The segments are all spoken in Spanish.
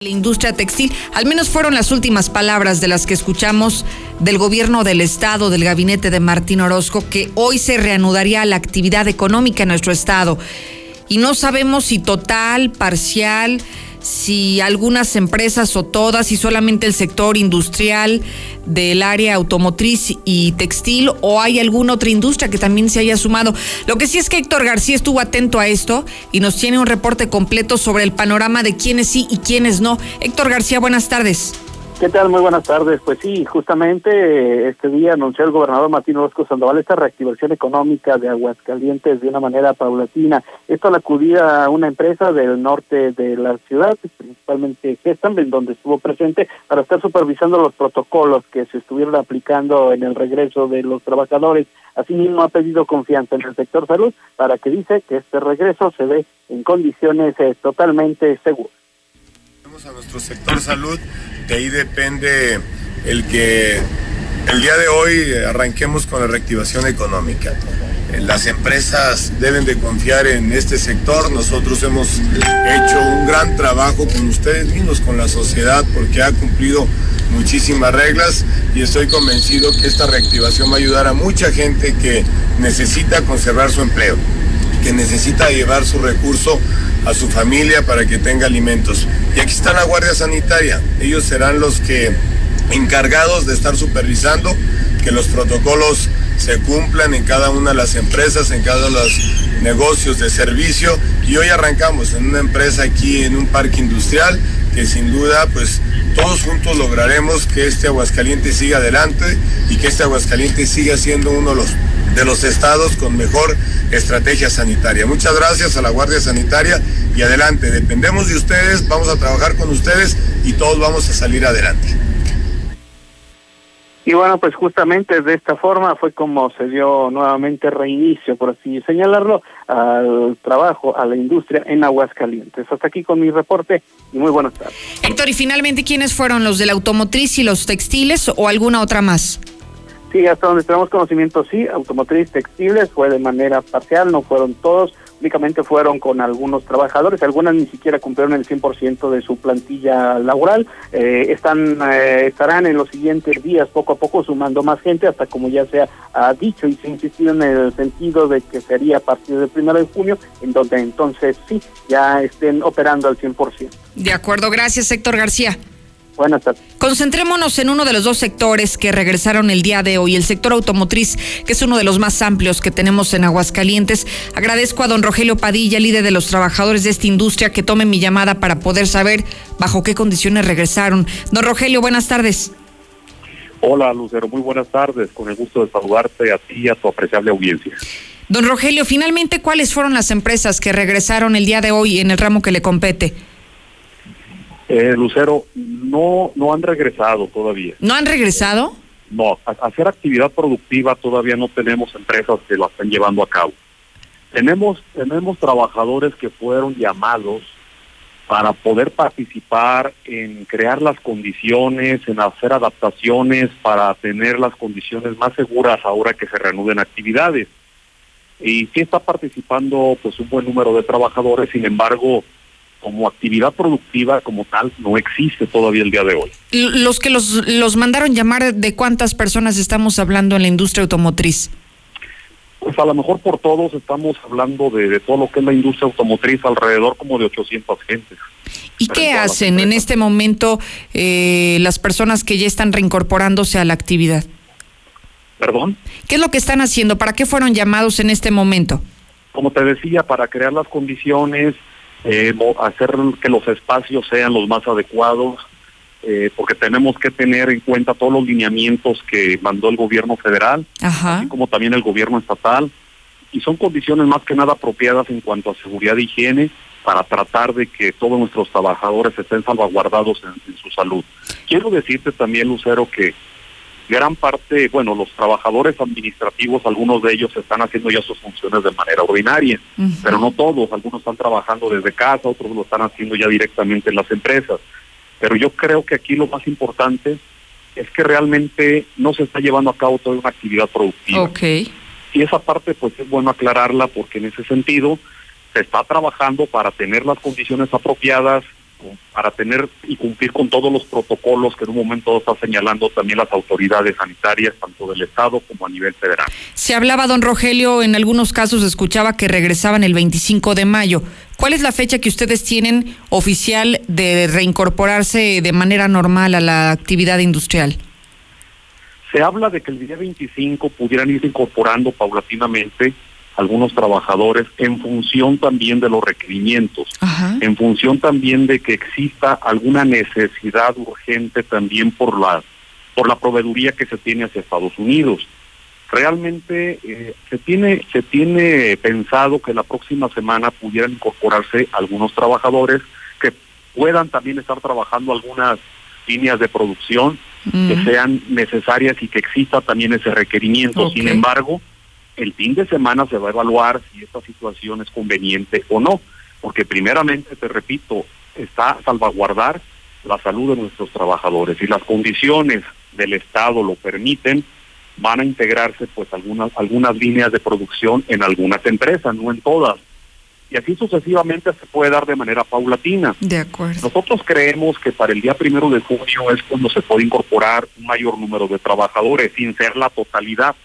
La industria textil, al menos fueron las últimas palabras de las que escuchamos del gobierno del estado, del gabinete de Martín Orozco, que hoy se reanudaría la actividad económica en nuestro estado. Y no sabemos si total, parcial, si algunas empresas o todas, y solamente el sector industrial del área automotriz y textil, o hay alguna otra industria que también se haya sumado. Lo que sí es que Héctor García estuvo atento a esto y nos tiene un reporte completo sobre el panorama de quiénes sí y quiénes no. Héctor García, buenas tardes. ¿Qué tal? Muy buenas tardes. Pues sí, justamente este día anunció el gobernador Martín Orozco Sandoval esta reactivación económica de Aguascalientes de una manera paulatina. Esto al acudir a una empresa del norte de la ciudad, principalmente Gestam, en donde estuvo presente, para estar supervisando los protocolos que se estuvieron aplicando en el regreso de los trabajadores. Asimismo, ha pedido confianza en el sector salud para que dice que este regreso se dé en condiciones eh, totalmente seguras a nuestro sector salud, de ahí depende el que el día de hoy arranquemos con la reactivación económica. Las empresas deben de confiar en este sector. Nosotros hemos hecho un gran trabajo con ustedes mismos, con la sociedad, porque ha cumplido muchísimas reglas y estoy convencido que esta reactivación va a ayudar a mucha gente que necesita conservar su empleo, que necesita llevar su recurso a su familia para que tenga alimentos. Y aquí está la Guardia Sanitaria. Ellos serán los que encargados de estar supervisando que los protocolos se cumplan en cada una de las empresas, en cada uno de los negocios de servicio. Y hoy arrancamos en una empresa aquí en un parque industrial que sin duda pues todos juntos lograremos que este Aguascaliente siga adelante y que este Aguascaliente siga siendo uno de los de los estados con mejor estrategia sanitaria. Muchas gracias a la Guardia Sanitaria y adelante. Dependemos de ustedes, vamos a trabajar con ustedes y todos vamos a salir adelante. Y bueno, pues justamente de esta forma fue como se dio nuevamente reinicio, por así señalarlo, al trabajo, a la industria en Aguascalientes. Hasta aquí con mi reporte y muy buenas tardes. Héctor, y finalmente, ¿quiénes fueron los de la automotriz y los textiles o alguna otra más? Sí, hasta donde tenemos conocimiento, sí, automotriz, textiles, fue de manera parcial, no fueron todos, únicamente fueron con algunos trabajadores, algunas ni siquiera cumplieron el 100% de su plantilla laboral, eh, están eh, estarán en los siguientes días poco a poco sumando más gente, hasta como ya se ha dicho y se ha insistido en el sentido de que sería a partir del primero de junio, en donde entonces sí, ya estén operando al 100%. De acuerdo, gracias Héctor García. Buenas tardes. Concentrémonos en uno de los dos sectores que regresaron el día de hoy, el sector automotriz, que es uno de los más amplios que tenemos en Aguascalientes. Agradezco a don Rogelio Padilla, líder de los trabajadores de esta industria, que tome mi llamada para poder saber bajo qué condiciones regresaron. Don Rogelio, buenas tardes. Hola, Lucero, muy buenas tardes. Con el gusto de saludarte a ti y a tu apreciable audiencia. Don Rogelio, finalmente, ¿cuáles fueron las empresas que regresaron el día de hoy en el ramo que le compete? Eh, Lucero, no, no han regresado todavía. ¿No han regresado? No, hacer actividad productiva todavía no tenemos empresas que lo están llevando a cabo. Tenemos, tenemos trabajadores que fueron llamados para poder participar en crear las condiciones, en hacer adaptaciones para tener las condiciones más seguras ahora que se reanuden actividades. Y sí está participando pues un buen número de trabajadores, sin embargo, como actividad productiva como tal no existe todavía el día de hoy. Los que los, los mandaron llamar, ¿de cuántas personas estamos hablando en la industria automotriz? Pues a lo mejor por todos estamos hablando de, todo lo que es la industria automotriz, alrededor como de 800 gentes. ¿Y qué hacen en este momento eh, las personas que ya están reincorporándose a la actividad? ¿Perdón? ¿Qué es lo que están haciendo? ¿Para qué fueron llamados en este momento? Como te decía, para crear las condiciones, eh, hacer que los espacios sean los más adecuados, eh, porque tenemos que tener en cuenta todos los lineamientos que mandó el gobierno federal, así como también el gobierno estatal, y son condiciones más que nada apropiadas en cuanto a seguridad e higiene para tratar de que todos nuestros trabajadores estén salvaguardados en su salud. Quiero decirte también, Lucero, que gran parte, bueno, los trabajadores administrativos, algunos de ellos están haciendo ya sus funciones de manera ordinaria, pero no todos, algunos están trabajando desde casa, otros lo están haciendo ya directamente en las empresas. Pero yo creo que aquí lo más importante es que realmente no se está llevando a cabo toda una actividad productiva. Okay. Y esa parte pues es bueno aclararla porque en ese sentido se está trabajando para tener las condiciones apropiadas para tener y cumplir con todos los protocolos que en un momento está señalando también las autoridades sanitarias, tanto del Estado como a nivel federal. Se hablaba, don Rogelio, en algunos casos escuchaba que regresaban el 25 de mayo. ¿Cuál es la fecha que ustedes tienen oficial de reincorporarse de manera normal a la actividad industrial? Se habla de que el día 25 pudieran irse incorporando paulatinamente algunos trabajadores en función también de los requerimientos, en función también de que exista alguna necesidad urgente también por la por la proveeduría que se tiene hacia Estados Unidos. Realmente eh, se tiene se tiene pensado que la próxima semana pudieran incorporarse algunos trabajadores que puedan también estar trabajando algunas líneas de producción que sean necesarias y que exista también ese requerimiento. Sin embargo, el fin de semana se va a evaluar si esta situación es conveniente o no, porque primeramente, te repito, está salvaguardar la salud de nuestros trabajadores. Si las condiciones del Estado lo permiten, van a integrarse pues algunas algunas líneas de producción en algunas empresas, no en todas. Y así sucesivamente se puede dar de manera paulatina. De acuerdo. Nosotros creemos que para el día primero de junio es cuando se puede incorporar un mayor número de trabajadores, sin ser la totalidad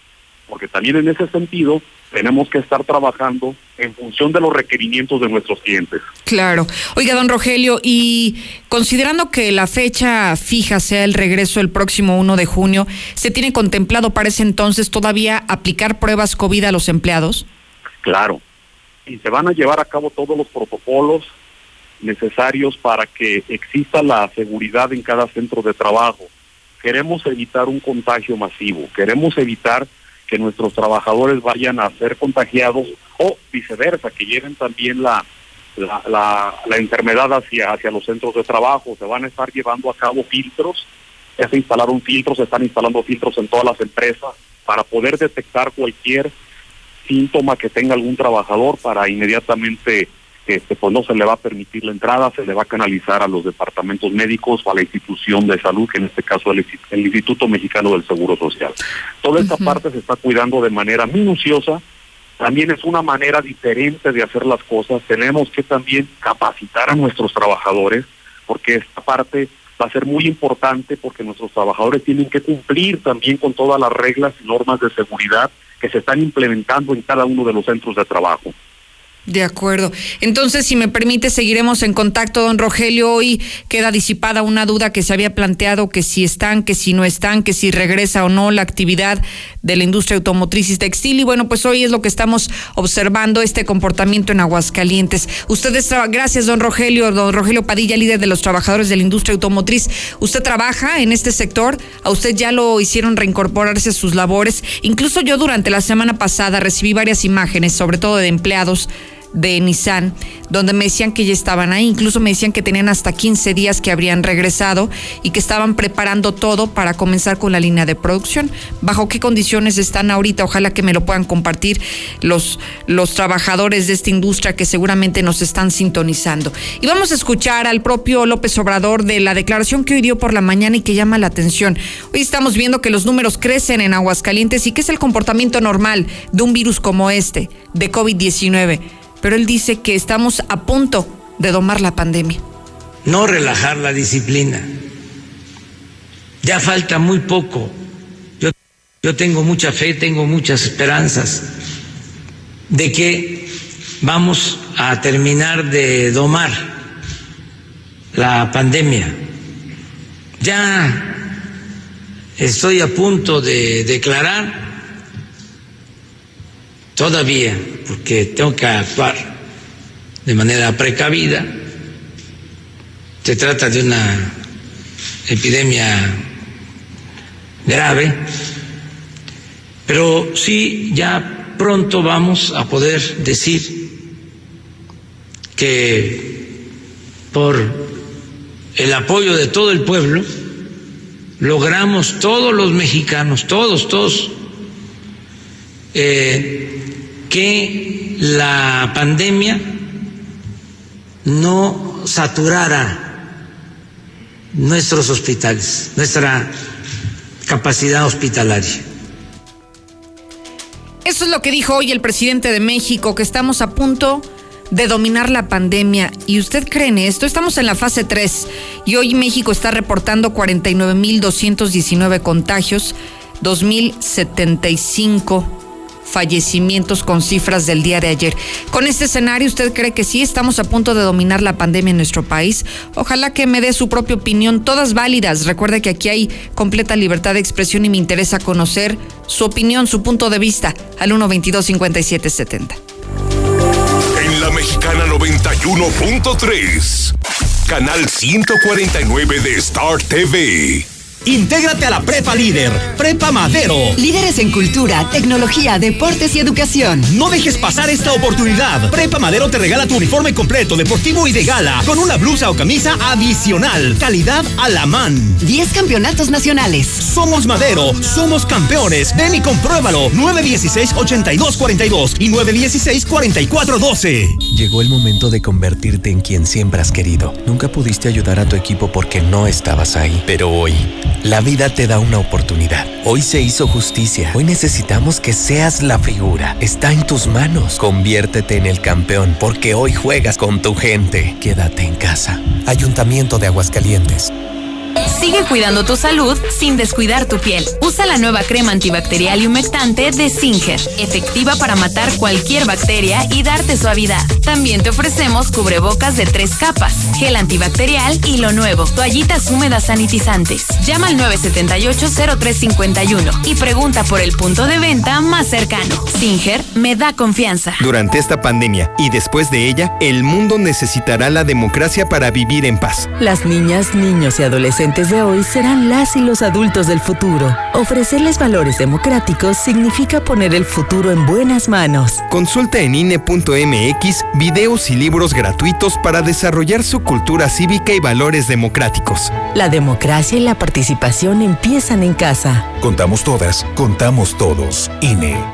porque también en ese sentido tenemos que estar trabajando en función de los requerimientos de nuestros clientes. Claro. Oiga, don Rogelio, y considerando que la fecha fija sea el regreso el próximo 1 de junio, ¿se tiene contemplado para ese entonces todavía aplicar pruebas COVID a los empleados? Claro. Y se van a llevar a cabo todos los protocolos necesarios para que exista la seguridad en cada centro de trabajo. Queremos evitar un contagio masivo, queremos evitar que nuestros trabajadores vayan a ser contagiados o viceversa, que lleven también la, la, la, enfermedad hacia, hacia los centros de trabajo. Se van a estar llevando a cabo filtros, se instalaron filtros, se están instalando filtros en todas las empresas para poder detectar cualquier síntoma que tenga algún trabajador para inmediatamente este, pues no se le va a permitir la entrada, se le va a canalizar a los departamentos médicos o a la institución de salud, que en este caso es el, Instituto Mexicano del Seguro Social. Toda esta parte se está cuidando de manera minuciosa, también es una manera diferente de hacer las cosas, tenemos que también capacitar a nuestros trabajadores, porque esta parte va a ser muy importante porque nuestros trabajadores tienen que cumplir también con todas las reglas y normas de seguridad que se están implementando en cada uno de los centros de trabajo. De acuerdo. Entonces, si me permite, seguiremos en contacto, don Rogelio. Hoy queda disipada una duda que se había planteado, que si están, que si no están, que si regresa o no la actividad de la industria automotriz y textil. Y bueno, pues hoy es lo que estamos observando, este comportamiento en Aguascalientes. Ustedes, gracias, don Rogelio, don Rogelio Padilla, líder de los trabajadores de la industria automotriz. ¿Usted trabaja en este sector? ¿A usted ya lo hicieron reincorporarse a sus labores? Incluso yo durante la semana pasada recibí varias imágenes, sobre todo de empleados de Nissan, donde me decían que ya estaban ahí, incluso me decían que tenían hasta 15 días que habrían regresado y que estaban preparando todo para comenzar con la línea de producción. ¿Bajo qué condiciones están ahorita? Ojalá que me lo puedan compartir los, los trabajadores de esta industria que seguramente nos están sintonizando. Y vamos a escuchar al propio López Obrador de la declaración que hoy dio por la mañana y que llama la atención. Hoy estamos viendo que los números crecen en Aguascalientes y que es el comportamiento normal de un virus como este, de COVID-19 pero él dice que estamos a punto de domar la pandemia. No relajar la disciplina. Ya falta muy poco. Yo, yo tengo mucha fe, tengo muchas esperanzas de que vamos a terminar de domar la pandemia. Ya estoy a punto de declarar todavía, porque tengo que actuar de manera precavida. Se trata de una epidemia grave, pero sí ya pronto vamos a poder decir que por el apoyo de todo el pueblo logramos todos los mexicanos, todos, todos, eh, que la pandemia no saturara nuestros hospitales, nuestra capacidad hospitalaria. Eso es lo que dijo hoy el presidente de México, que estamos a punto de dominar la pandemia. ¿Y usted cree en esto? Estamos en la fase 3 y hoy México está reportando 49.219 contagios, 2.075 fallecimientos con cifras del día de ayer. Con este escenario, ¿usted cree que sí estamos a punto de dominar la pandemia en nuestro país? Ojalá que me dé su propia opinión, todas válidas. Recuerde que aquí hay completa libertad de expresión y me interesa conocer su opinión, su punto de vista al 122-5770. En la mexicana 91.3, canal 149 de Star TV. Intégrate a la Prepa Líder, Prepa Madero. Líderes en cultura, tecnología, deportes y educación. No dejes pasar esta oportunidad. Prepa Madero te regala tu uniforme completo, deportivo y de gala, con una blusa o camisa adicional. Calidad a la man. 10 campeonatos nacionales. Somos Madero, somos campeones. Ven y compruébalo. 916-8242 y 916-4412. Llegó el momento de convertirte en quien siempre has querido. Nunca pudiste ayudar a tu equipo porque no estabas ahí, pero hoy la vida te da una oportunidad. Hoy se hizo justicia. Hoy necesitamos que seas la figura. Está en tus manos. Conviértete en el campeón porque hoy juegas con tu gente. Quédate en casa. Ayuntamiento de Aguascalientes. Sigue cuidando tu salud sin descuidar tu piel. Usa la nueva crema antibacterial y humectante de Singer, efectiva para matar cualquier bacteria y darte suavidad. También te ofrecemos cubrebocas de tres capas, gel antibacterial y lo nuevo, toallitas húmedas sanitizantes. Llama al 978-0351 y pregunta por el punto de venta más cercano. Singer me da confianza. Durante esta pandemia y después de ella, el mundo necesitará la democracia para vivir en paz. Las niñas, niños y adolescentes de hoy serán las y los adultos del futuro. Ofrecerles valores democráticos significa poner el futuro en buenas manos. Consulta en INE.mx videos y libros gratuitos para desarrollar su cultura cívica y valores democráticos. La democracia y la participación empiezan en casa. Contamos todas, contamos todos. INE.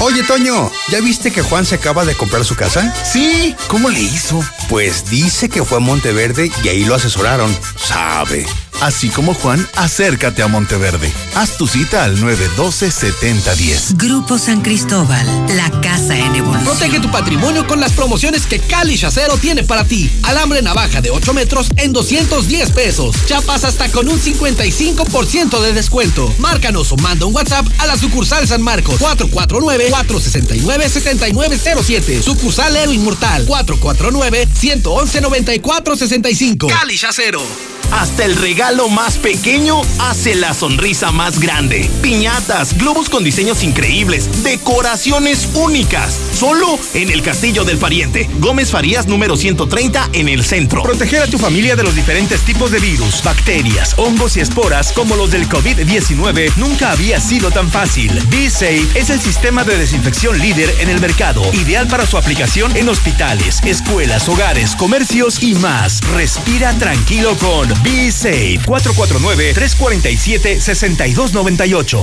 Oye, Toño, ¿ya viste que Juan se acaba de comprar su casa? Sí, ¿cómo le hizo? Pues dice que fue a Monteverde y ahí lo asesoraron. Sabe. Así como Juan, acércate a Monteverde. Haz tu cita al 912-7010. Grupo San Cristóbal, la casa en evolución. Protege tu patrimonio con las promociones que Cali Chacero tiene para ti. Alambre navaja de 8 metros en 210 pesos. Chapas hasta con un 55% de descuento. Márcanos o manda un WhatsApp a la sucursal San Marcos 449-469-7907. Sucursal Héroe Inmortal 449-111-9465. Cali Chacero. Hasta el regalo más pequeño hace la sonrisa más grande. Piñatas, globos con diseños increíbles, decoraciones únicas. Solo en el Castillo del Pariente. Gómez Farías número 130 en el centro. Proteger a tu familia de los diferentes tipos de virus, bacterias, hongos y esporas como los del COVID-19 nunca había sido tan fácil. Be Safe es el sistema de desinfección líder en el mercado, ideal para su aplicación en hospitales, escuelas, hogares, comercios y más. Respira tranquilo con Be Safe 449-347-6298.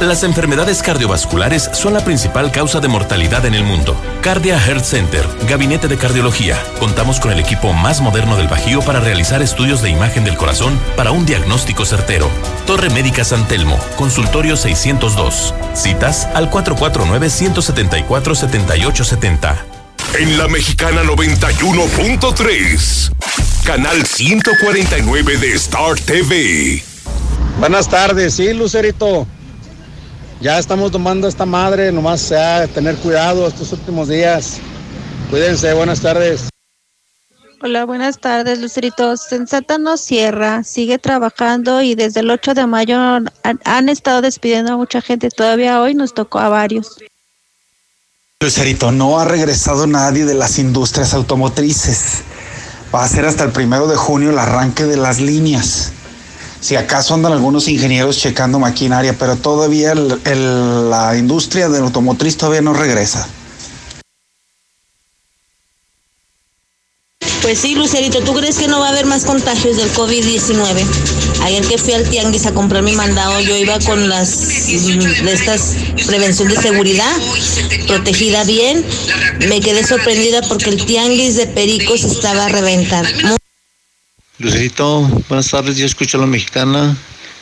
Las enfermedades cardiovasculares son la principal causa de mortalidad en el mundo. Cardia Health Center, Gabinete de Cardiología. Contamos con el equipo más moderno del Bajío para realizar estudios de imagen del corazón para un diagnóstico certero. Torre Médica San Telmo, consultorio 602. Citas al 449-174-7870. En la Mexicana 91.3, canal 149 de Star TV. Buenas tardes, sí, Lucerito. Ya estamos tomando esta madre, nomás sea tener cuidado estos últimos días. Cuídense, buenas tardes. Hola, buenas tardes, Lucerito. Sensata no cierra, sigue trabajando y desde el 8 de mayo han, han estado despidiendo a mucha gente. Todavía hoy nos tocó a varios. Lucerito, no ha regresado nadie de las industrias automotrices. Va a ser hasta el primero de junio el arranque de las líneas. Si acaso andan algunos ingenieros checando maquinaria, pero todavía la industria del automotriz todavía no regresa. Pues sí, Lucerito, ¿tú crees que no va a haber más contagios del COVID-19? Ayer que fui al tianguis a comprar mi mandado, yo iba con las mm, de estas prevención de seguridad, protegida bien. Me quedé sorprendida porque el tianguis de pericos estaba a reventar. Lucerito, buenas tardes, yo escucho a la mexicana.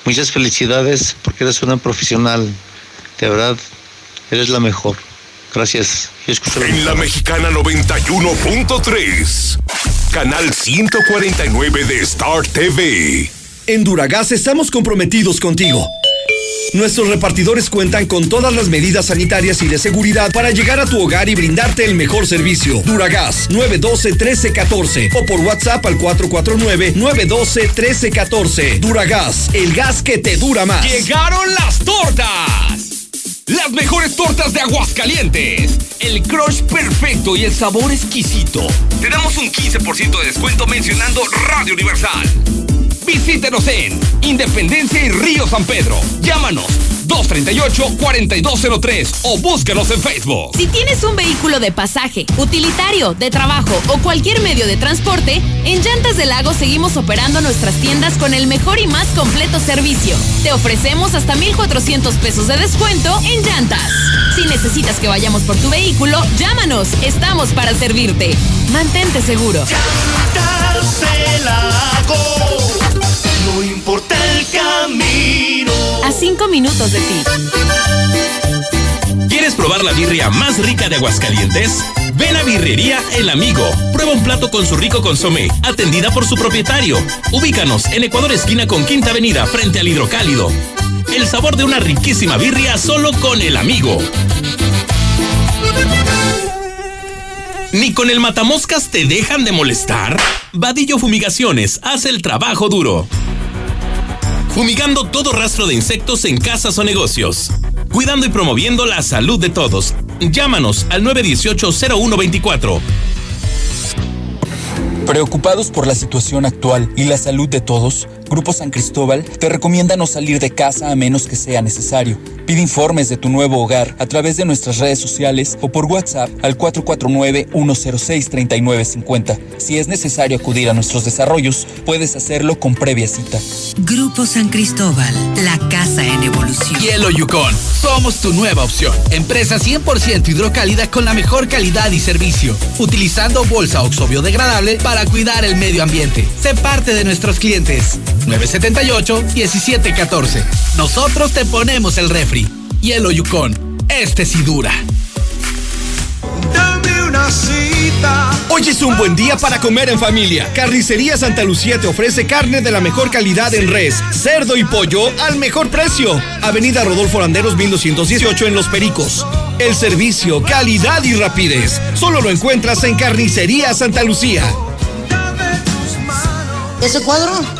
Muchas felicidades porque eres una profesional. De verdad, eres la mejor. Gracias. En la Mexicana 91.3, canal 149 de Star TV. En Duragas estamos comprometidos contigo. Nuestros repartidores cuentan con todas las medidas sanitarias y de seguridad para llegar a tu hogar y brindarte el mejor servicio. Duragas 912-1314 o por WhatsApp al 449-912-1314. Duragas, el gas que te dura más. ¡Llegaron las tortas! Las mejores tortas de Aguascalientes. El crush perfecto y el sabor exquisito. Te damos un 15% de descuento mencionando Radio Universal. Visítenos en Independencia y Río San Pedro. Llámanos 238-4203 o búscanos en Facebook. Si tienes un vehículo de pasaje, utilitario, de trabajo o cualquier medio de transporte, en Llantas del Lago seguimos operando nuestras tiendas con el mejor y más completo servicio. Te ofrecemos hasta 1,400 pesos de descuento en llantas. Si necesitas que vayamos por tu vehículo, llámanos. Estamos para servirte. Mantente seguro. Camino. A cinco minutos de ti. ¿Quieres probar la birria más rica de Aguascalientes? Ven a Birrería El Amigo. Prueba un plato con su rico consomé, atendida por su propietario. Ubícanos en Ecuador esquina con Quinta Avenida, frente al Hidrocálido. El sabor de una riquísima birria solo con El Amigo. ¿Ni con el matamoscas te dejan de molestar? Vadillo Fumigaciones hace el trabajo duro. Fumigando todo rastro de insectos en casas o negocios. Cuidando y promoviendo la salud de todos. Llámanos al 918-0124. Preocupados por la situación actual y la salud de todos, Grupo San Cristóbal te recomienda no salir de casa a menos que sea necesario. Pide informes de tu nuevo hogar a través de nuestras redes sociales o por WhatsApp al 449-106-3950. Si es necesario acudir a nuestros desarrollos, puedes hacerlo con previa cita. Grupo San Cristóbal, la casa en evolución. Hielo Yukon, somos tu nueva opción. Empresa 100% hidrocálida con la mejor calidad y servicio. Utilizando bolsa oxo biodegradable para cuidar el medio ambiente. Sé parte de nuestros clientes. 978-1714. Nosotros te ponemos el refri. Hielo Yukon, este sí dura. Dame una cita. Hoy es un buen día para comer en familia. Carnicería Santa Lucía te ofrece carne de la mejor calidad en res, cerdo y pollo al mejor precio. Avenida Rodolfo Landeros 1218 en Los Pericos. El servicio, calidad y rapidez. Solo lo encuentras en Carnicería Santa Lucía. ¿Ese cuadro?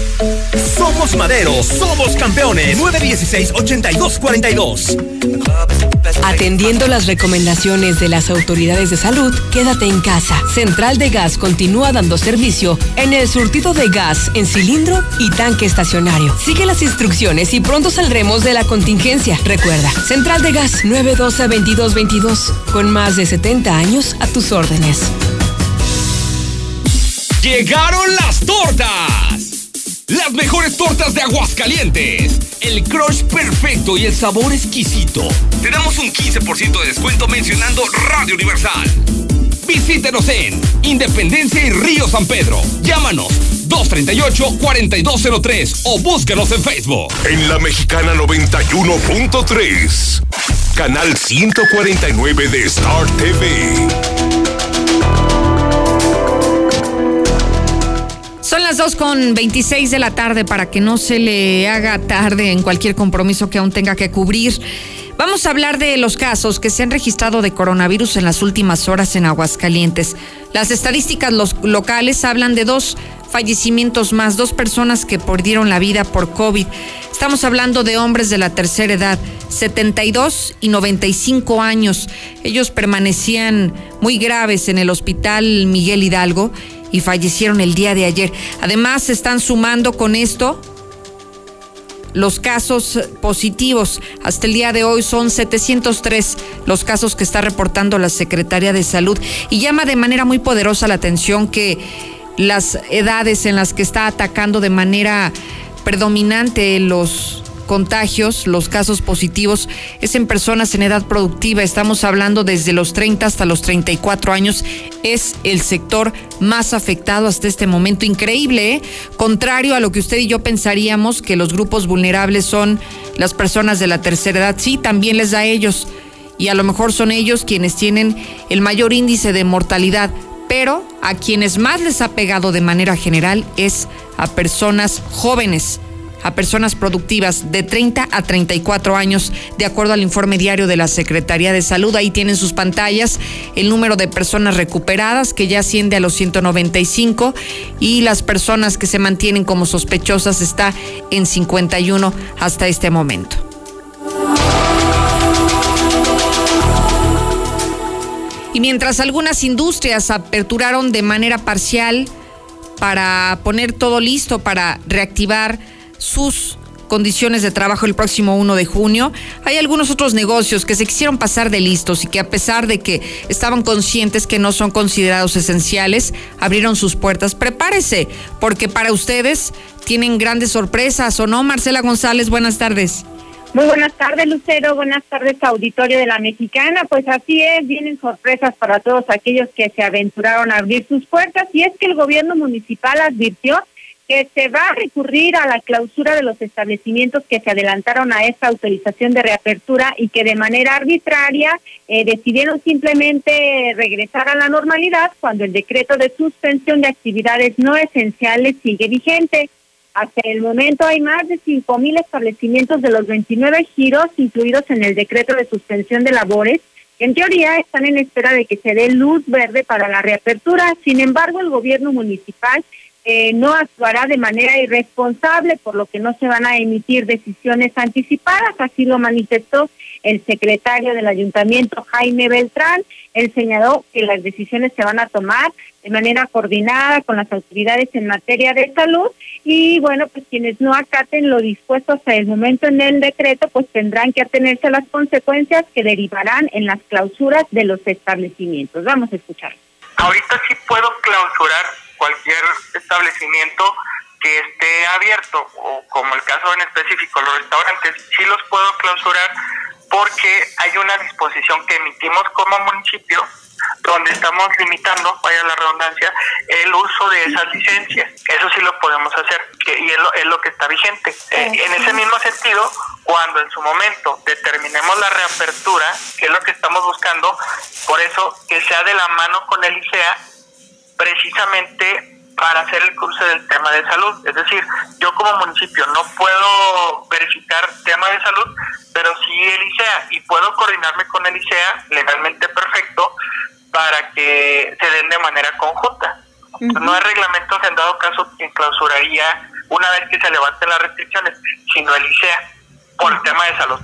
Somos Madero, somos campeones. 916-8242. Atendiendo las recomendaciones de las autoridades de salud, quédate en casa. Central de Gas continúa dando servicio en el surtido de gas en cilindro y tanque estacionario. Sigue las instrucciones y pronto saldremos de la contingencia. Recuerda, Central de Gas 912-2222, con más de 70 años a tus órdenes. ¡Llegaron las tortas! Las mejores tortas de Aguascalientes. El crush perfecto y el sabor exquisito. Te damos un 15% de descuento mencionando Radio Universal. Visítenos en Independencia y Río San Pedro. Llámanos 238-4203 o búscanos en Facebook. En la Mexicana 91.3. Canal 149 de Star TV. Las 2 con 26 de la tarde para que no se le haga tarde en cualquier compromiso que aún tenga que cubrir. Vamos a hablar de los casos que se han registrado de coronavirus en las últimas horas en Aguascalientes. Las estadísticas locales hablan de dos fallecimientos más, dos personas que perdieron la vida por COVID. Estamos hablando de hombres de la tercera edad, 72 y 95 años. Ellos permanecían muy graves en el hospital Miguel Hidalgo y fallecieron el día de ayer. Además, se están sumando con esto los casos positivos. Hasta el día de hoy son 703 los casos que está reportando la Secretaría de Salud y llama de manera muy poderosa la atención que las edades en las que está atacando de manera predominante los contagios, los casos positivos, es en personas en edad productiva. Estamos hablando desde los 30 hasta los 34 años. Es el sector más afectado hasta este momento. Increíble, ¿eh? Contrario a lo que usted y yo pensaríamos, que los grupos vulnerables son las personas de la tercera edad. Sí, también les da a ellos. Y a lo mejor son ellos quienes tienen el mayor índice de mortalidad. Pero a quienes más les ha pegado de manera general es a personas jóvenes a personas productivas de 30 a 34 años, de acuerdo al informe diario de la Secretaría de Salud. Ahí tienen sus pantallas el número de personas recuperadas, que ya asciende a los 195, y las personas que se mantienen como sospechosas está en 51 hasta este momento. Y mientras algunas industrias aperturaron de manera parcial para poner todo listo para reactivar sus condiciones de trabajo el próximo 1 de junio. Hay algunos otros negocios que se quisieron pasar de listos y que a pesar de que estaban conscientes que no son considerados esenciales, abrieron sus puertas. Prepárese, porque para ustedes tienen grandes sorpresas, ¿o no? Marcela González, buenas tardes. Muy buenas tardes, Lucero. Buenas tardes, auditorio de la Mexicana. Pues así es, vienen sorpresas para todos aquellos que se aventuraron a abrir sus puertas. Y es que el gobierno municipal advirtió que se va a recurrir a la clausura de los establecimientos que se adelantaron a esta autorización de reapertura y que de manera arbitraria eh, decidieron simplemente regresar a la normalidad cuando el decreto de suspensión de actividades no esenciales sigue vigente. Hasta el momento hay más de cinco mil establecimientos de los 29 giros incluidos en el decreto de suspensión de labores en teoría están en espera de que se dé luz verde para la reapertura. Sin embargo, el gobierno municipal eh, no actuará de manera irresponsable, por lo que no se van a emitir decisiones anticipadas, así lo manifestó el secretario del ayuntamiento, Jaime Beltrán. Él señaló que las decisiones se van a tomar de manera coordinada con las autoridades en materia de salud y bueno, pues quienes no acaten lo dispuesto hasta el momento en el decreto, pues tendrán que atenerse a las consecuencias que derivarán en las clausuras de los establecimientos. Vamos a escuchar. Ahorita sí puedo clausurar cualquier establecimiento que esté abierto, o como el caso en específico, los restaurantes, sí los puedo clausurar porque hay una disposición que emitimos como municipio donde estamos limitando, vaya la redundancia, el uso de esas licencias. Eso sí lo podemos hacer y es lo, es lo que está vigente. Eh, en ese mismo sentido, cuando en su momento determinemos la reapertura, que es lo que estamos buscando, por eso que sea de la mano con el ICEA, precisamente para hacer el cruce del tema de salud. Es decir, yo como municipio no puedo verificar tema de salud, pero sí el ICEA y puedo coordinarme con el ICEA legalmente perfecto para que se den de manera conjunta. No hay reglamentos en dado caso que clausuraría una vez que se levanten las restricciones, sino el ICEA por el tema de salud.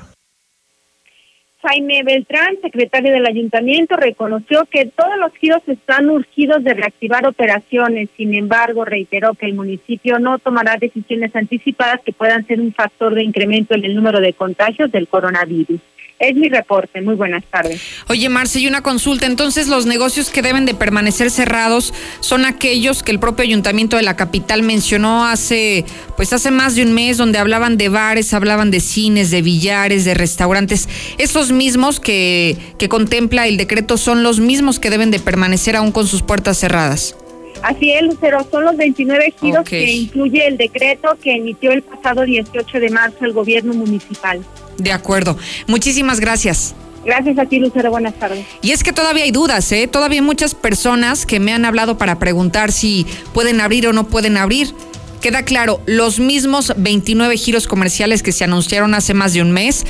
Jaime Beltrán, secretario del ayuntamiento, reconoció que todos los giros están urgidos de reactivar operaciones. Sin embargo, reiteró que el municipio no tomará decisiones anticipadas que puedan ser un factor de incremento en el número de contagios del coronavirus. Es mi reporte. Muy buenas tardes. Oye, Marce, y una consulta. Entonces, los negocios que deben de permanecer cerrados son aquellos que el propio ayuntamiento de la capital mencionó hace, pues hace más de un mes, donde hablaban de bares, hablaban de cines, de billares, de restaurantes. Esos mismos que, que contempla el decreto son los mismos que deben de permanecer aún con sus puertas cerradas. Así es, Lucero, son los 29 giros que incluye el decreto que emitió el pasado 18 de marzo el gobierno municipal. De acuerdo. Muchísimas gracias. Gracias a ti, Lucero. Buenas tardes. Y es que todavía hay dudas, ¿eh? Todavía hay muchas personas que me han hablado para preguntar si pueden abrir o no pueden abrir. Queda claro, los mismos 29 giros comerciales que se anunciaron hace más de un mes,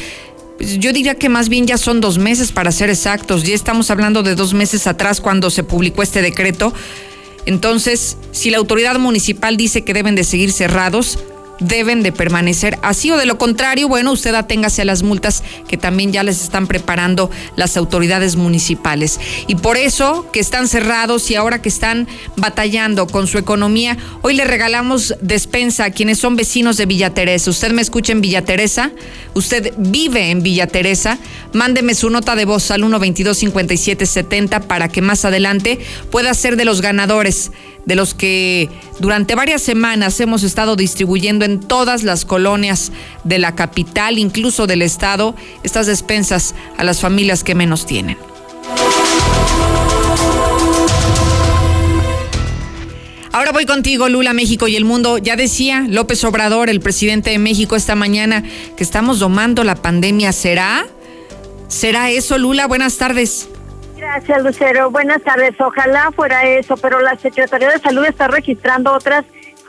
pues yo diría que más bien ya son dos meses para ser exactos. Ya estamos hablando de dos meses atrás cuando se publicó este decreto. Entonces, si la autoridad municipal dice que deben de seguir cerrados, deben de permanecer así o de lo contrario, bueno, usted aténgase a las multas que también ya les están preparando las autoridades municipales. Y por eso que están cerrados y ahora que están batallando con su economía, hoy le regalamos despensa a quienes son vecinos de Villa Teresa. Usted me escucha en Villa Teresa, usted vive en Villa Teresa, mándeme su nota de voz al 122 5770 para que más adelante pueda ser de los ganadores de los que durante varias semanas hemos estado distribuyendo en todas las colonias de la capital, incluso del estado, estas despensas a las familias que menos tienen. Ahora voy contigo, Lula, México y el mundo. Ya decía López Obrador, el presidente de México, esta mañana que estamos domando la pandemia. ¿Será? ¿Será eso, Lula? Buenas tardes. Gracias, Lucero. Buenas tardes. Ojalá fuera eso, pero la Secretaría de Salud está registrando otras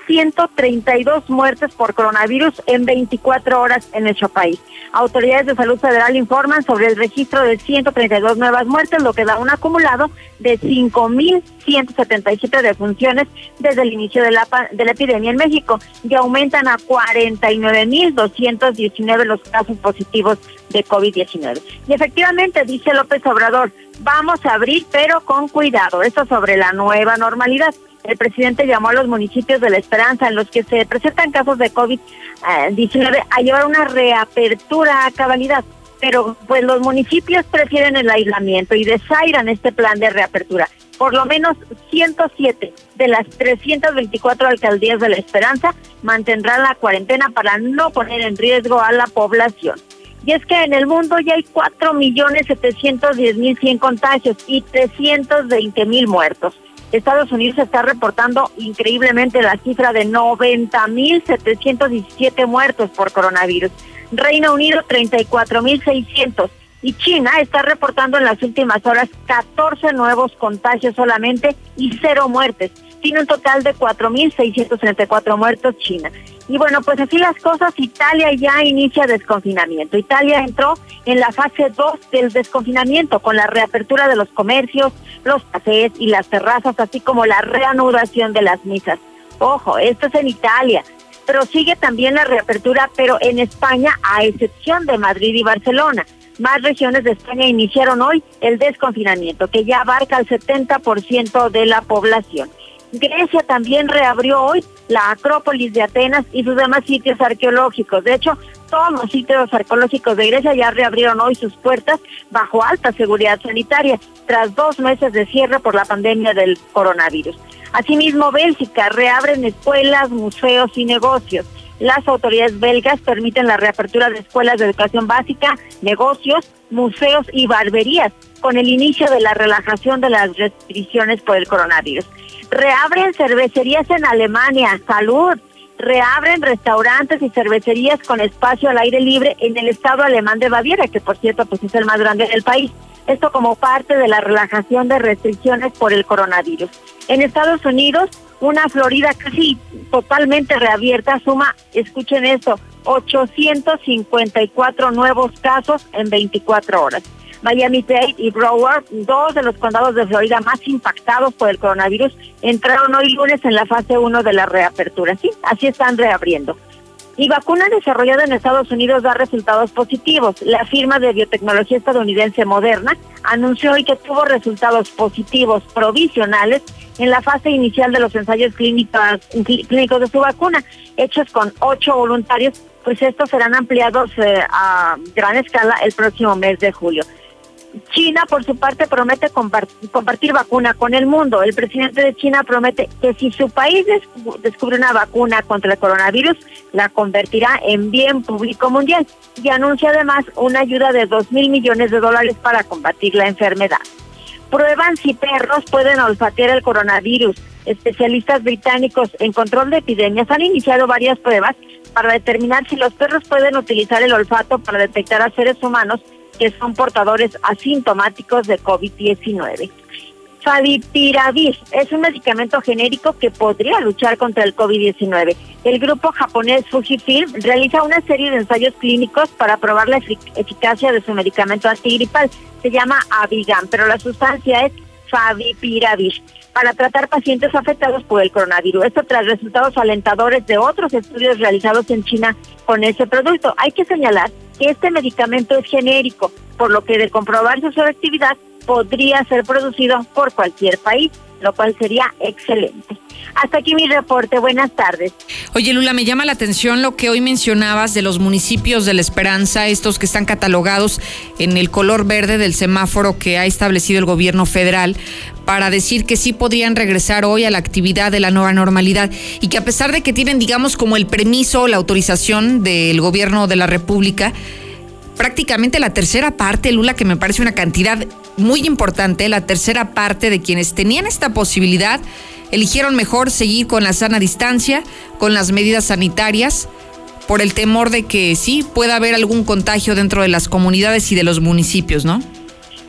132 muertes por coronavirus en 24 horas en nuestro país. Autoridades de salud federal informan sobre el registro de 132 nuevas muertes, lo que da un acumulado de 5.177 defunciones desde el inicio de la, de la epidemia en México y aumentan a 49.219 los casos positivos de COVID-19. Y efectivamente, dice López Obrador, vamos a abrir, pero con cuidado. Esto sobre la nueva normalidad el presidente llamó a los municipios de La Esperanza en los que se presentan casos de COVID-19 a llevar una reapertura a cabalidad. Pero pues los municipios prefieren el aislamiento y desairan este plan de reapertura. Por lo menos 107 de las 324 alcaldías de La Esperanza mantendrán la cuarentena para no poner en riesgo a la población. Y es que en el mundo ya hay 4.710.100 contagios y 320.000 muertos. Estados Unidos está reportando increíblemente la cifra de 90.717 muertos por coronavirus. Reino Unido 34.600 y China está reportando en las últimas horas 14 nuevos contagios solamente y cero muertes. Tiene un total de 4.634 muertos China. Y bueno, pues así las cosas, Italia ya inicia desconfinamiento. Italia entró en la fase 2 del desconfinamiento con la reapertura de los comercios, los cafés y las terrazas, así como la reanudación de las misas. Ojo, esto es en Italia, pero sigue también la reapertura, pero en España, a excepción de Madrid y Barcelona. Más regiones de España iniciaron hoy el desconfinamiento, que ya abarca el 70% de la población. Grecia también reabrió hoy la Acrópolis de Atenas y sus demás sitios arqueológicos. De hecho, todos los sitios arqueológicos de Grecia ya reabrieron hoy sus puertas bajo alta seguridad sanitaria, tras dos meses de cierre por la pandemia del coronavirus. Asimismo, Bélgica reabren escuelas, museos y negocios. Las autoridades belgas permiten la reapertura de escuelas de educación básica, negocios, museos y barberías con el inicio de la relajación de las restricciones por el coronavirus. Reabren cervecerías en Alemania, salud. Reabren restaurantes y cervecerías con espacio al aire libre en el estado alemán de Baviera, que por cierto pues es el más grande del país. Esto como parte de la relajación de restricciones por el coronavirus. En Estados Unidos, una Florida casi totalmente reabierta suma, escuchen esto, 854 nuevos casos en 24 horas. Miami-Dade y Broward, dos de los condados de Florida más impactados por el coronavirus, entraron hoy lunes en la fase 1 de la reapertura. Sí, así están reabriendo. Y vacuna desarrollada en Estados Unidos da resultados positivos. La firma de biotecnología estadounidense Moderna anunció hoy que tuvo resultados positivos provisionales en la fase inicial de los ensayos clínicos, de su vacuna, hechos con ocho voluntarios, pues estos serán ampliados eh, a gran escala el próximo mes de julio. China, por su parte, promete compartir vacuna con el mundo. El presidente de China promete que si su país descubre una vacuna contra el coronavirus, la convertirá en bien público mundial y anuncia además una ayuda de dos mil millones de dólares para combatir la enfermedad. Prueban si perros pueden olfatear el coronavirus. Especialistas británicos en control de epidemias han iniciado varias pruebas para determinar si los perros pueden utilizar el olfato para detectar a seres humanos que son portadores asintomáticos de COVID-19. Favipiravir es un medicamento genérico que podría luchar contra el COVID-19. El grupo japonés Fujifilm realiza una serie de ensayos clínicos para probar la eficacia de su medicamento antigripal. Se llama Avigan, pero la sustancia es Favipiravir para tratar pacientes afectados por el coronavirus. Esto tras resultados alentadores de otros estudios realizados en China con ese producto. Hay que señalar que este medicamento es genérico, por lo que de comprobarse su efectividad podría ser producido por cualquier país, lo cual sería excelente. Hasta aquí mi reporte. Buenas tardes. Oye, Lula, me llama la atención lo que hoy mencionabas de los municipios de la Esperanza, estos que están catalogados en el color verde del semáforo que ha establecido el gobierno federal para decir que sí podrían regresar hoy a la actividad de la nueva normalidad y que a pesar de que tienen, digamos, como el permiso, la autorización del gobierno de la República, prácticamente la tercera parte, Lula, que me parece una cantidad muy importante, la tercera parte de quienes tenían esta posibilidad, eligieron mejor seguir con la sana distancia, con las medidas sanitarias, por el temor de que sí pueda haber algún contagio dentro de las comunidades y de los municipios, ¿no?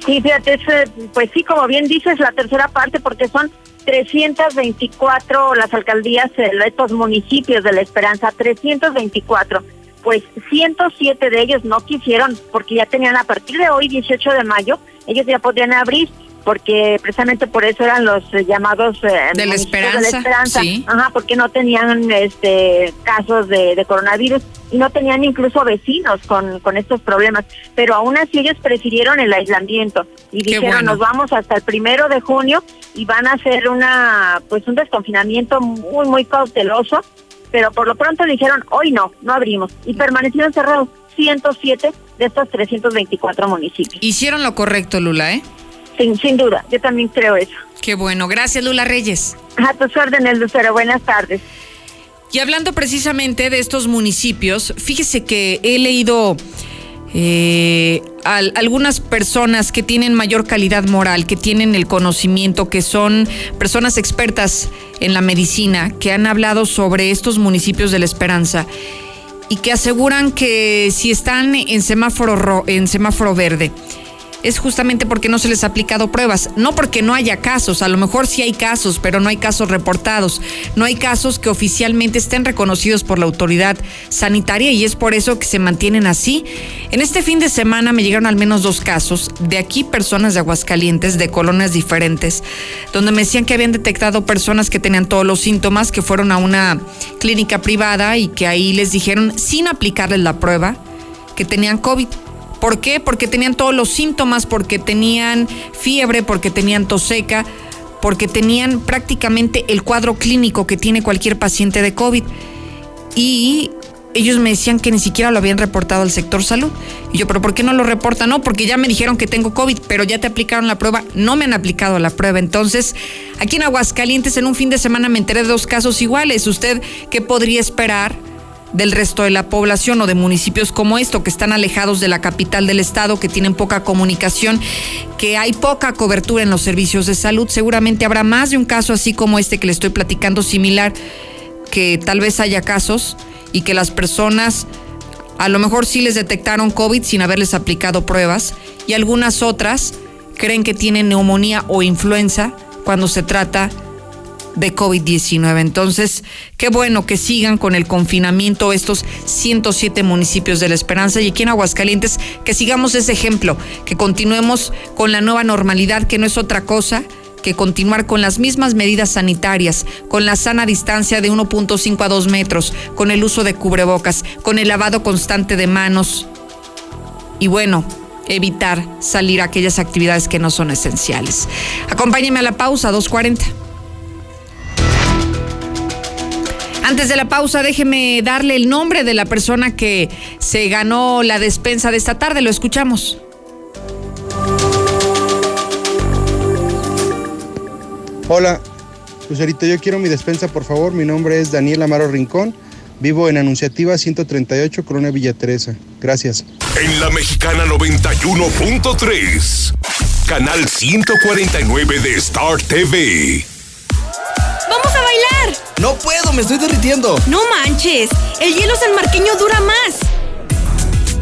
Sí, fíjate, eh, pues sí, como bien dices, la tercera parte, porque son 324 las alcaldías, eh, estos municipios de La Esperanza, 324 pues 107 de ellos no quisieron porque ya tenían a partir de hoy, 18 de mayo, ellos ya podían abrir porque precisamente por eso eran los eh, llamados eh, de, la esperanza, Ajá, porque no tenían este casos de, coronavirus y no tenían incluso vecinos con, con estos problemas, pero aún así ellos prefirieron el aislamiento y dijeron nos vamos hasta el primero de junio y van a hacer una pues un desconfinamiento muy muy cauteloso pero por lo pronto dijeron, hoy no, no abrimos, y permanecieron cerrados 107 de estos 324 municipios. Hicieron lo correcto, Lula, ¿eh? Sin, sin duda, yo también creo eso. Qué bueno, gracias Lula Reyes. A tus órdenes, Lucero, buenas tardes. Y hablando precisamente de estos municipios, fíjese que he leído eh, algunas personas que tienen mayor calidad moral, que tienen el conocimiento, que son personas expertas en la medicina, que han hablado sobre estos municipios de la Esperanza y que aseguran que si están en semáforo, en semáforo verde, es justamente porque no se les ha aplicado pruebas, no porque no haya casos, a lo mejor sí hay casos, pero no hay casos reportados, no hay casos que oficialmente estén reconocidos por la autoridad sanitaria y es por eso que se mantienen así. En este fin de semana me llegaron al menos dos casos, de aquí personas de Aguascalientes, de colonias diferentes, donde me decían que habían detectado personas que tenían todos los síntomas, que fueron a una clínica privada y que ahí les dijeron, sin aplicarles la prueba, que tenían COVID. ¿Por qué? Porque tenían todos los síntomas, porque tenían fiebre, porque tenían tos seca, porque tenían prácticamente el cuadro clínico que tiene cualquier paciente de COVID. Y ellos me decían que ni siquiera lo habían reportado al sector salud. Y yo, pero ¿por qué no lo reportan? No, porque ya me dijeron que tengo COVID, pero ya te aplicaron la prueba. No me han aplicado la prueba. Entonces, aquí en Aguascalientes, en un fin de semana me enteré de dos casos iguales. ¿Usted qué podría esperar? Del resto de la población o de municipios como esto, que están alejados de la capital del estado, que tienen poca comunicación, que hay poca cobertura en los servicios de salud. Seguramente habrá más de un caso así como este que le estoy platicando, similar, que tal vez haya casos y que las personas a lo mejor sí les detectaron COVID sin haberles aplicado pruebas y algunas otras creen que tienen neumonía o influenza cuando se trata de COVID-19. Entonces, qué bueno que sigan con el confinamiento estos 107 municipios de la Esperanza y aquí en Aguascalientes que sigamos ese ejemplo, que continuemos con la nueva normalidad, que no es otra cosa que continuar con las mismas medidas sanitarias, con la sana distancia de 1.5 a 2 metros, con el uso de cubrebocas, con el lavado constante de manos y bueno, evitar salir a aquellas actividades que no son esenciales. Acompáñeme a la pausa, 240. Antes de la pausa, déjeme darle el nombre de la persona que se ganó la despensa de esta tarde. Lo escuchamos. Hola, Lucerito, yo quiero mi despensa, por favor. Mi nombre es Daniel Amaro Rincón. Vivo en Anunciativa 138, Corona Villa Teresa. Gracias. En la Mexicana 91.3, canal 149 de Star TV. ¡Vamos a bailar! No puedo, me estoy derritiendo. No manches, el hielo sanmarqueño dura más.